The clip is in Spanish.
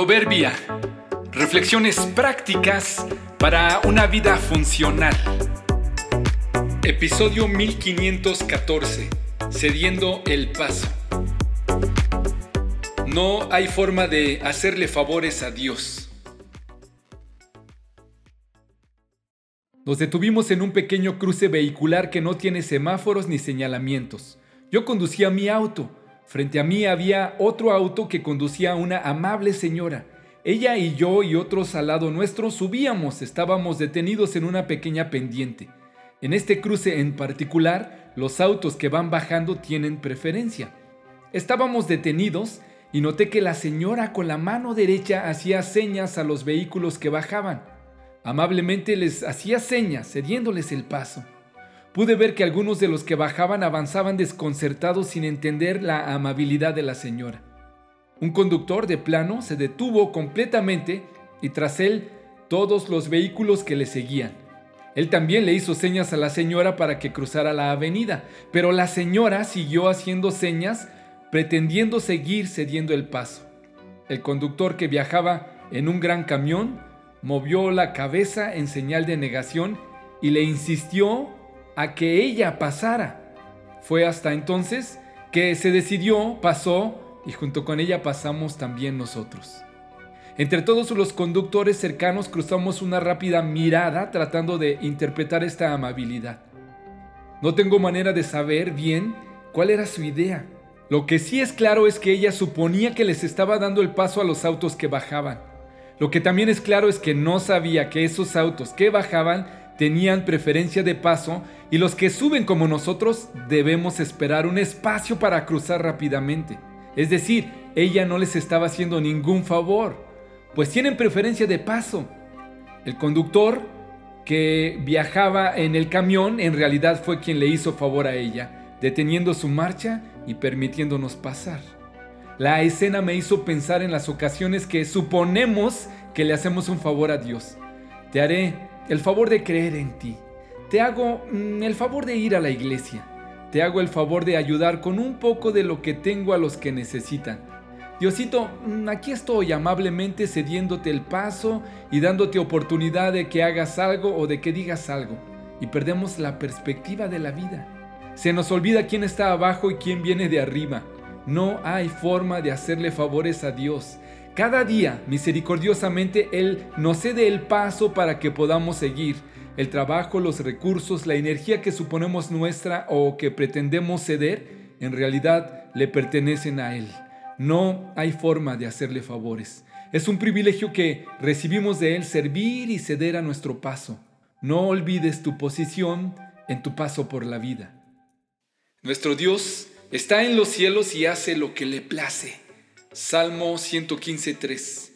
Proverbia. Reflexiones prácticas para una vida funcional. Episodio 1514. Cediendo el paso. No hay forma de hacerle favores a Dios. Nos detuvimos en un pequeño cruce vehicular que no tiene semáforos ni señalamientos. Yo conducía mi auto. Frente a mí había otro auto que conducía una amable señora. Ella y yo y otros al lado nuestro subíamos, estábamos detenidos en una pequeña pendiente. En este cruce en particular, los autos que van bajando tienen preferencia. Estábamos detenidos y noté que la señora con la mano derecha hacía señas a los vehículos que bajaban. Amablemente les hacía señas, cediéndoles el paso. Pude ver que algunos de los que bajaban avanzaban desconcertados sin entender la amabilidad de la señora. Un conductor de plano se detuvo completamente y tras él todos los vehículos que le seguían. Él también le hizo señas a la señora para que cruzara la avenida, pero la señora siguió haciendo señas pretendiendo seguir cediendo el paso. El conductor que viajaba en un gran camión movió la cabeza en señal de negación y le insistió a que ella pasara. Fue hasta entonces que se decidió, pasó y junto con ella pasamos también nosotros. Entre todos los conductores cercanos cruzamos una rápida mirada tratando de interpretar esta amabilidad. No tengo manera de saber bien cuál era su idea. Lo que sí es claro es que ella suponía que les estaba dando el paso a los autos que bajaban. Lo que también es claro es que no sabía que esos autos que bajaban tenían preferencia de paso y los que suben como nosotros debemos esperar un espacio para cruzar rápidamente. Es decir, ella no les estaba haciendo ningún favor, pues tienen preferencia de paso. El conductor que viajaba en el camión en realidad fue quien le hizo favor a ella, deteniendo su marcha y permitiéndonos pasar. La escena me hizo pensar en las ocasiones que suponemos que le hacemos un favor a Dios. Te haré el favor de creer en ti. Te hago mm, el favor de ir a la iglesia. Te hago el favor de ayudar con un poco de lo que tengo a los que necesitan. Diosito, mm, aquí estoy amablemente cediéndote el paso y dándote oportunidad de que hagas algo o de que digas algo. Y perdemos la perspectiva de la vida. Se nos olvida quién está abajo y quién viene de arriba. No hay forma de hacerle favores a Dios. Cada día, misericordiosamente, Él nos cede el paso para que podamos seguir. El trabajo, los recursos, la energía que suponemos nuestra o que pretendemos ceder, en realidad le pertenecen a Él. No hay forma de hacerle favores. Es un privilegio que recibimos de Él servir y ceder a nuestro paso. No olvides tu posición en tu paso por la vida. Nuestro Dios está en los cielos y hace lo que le place. Salmo 115.3.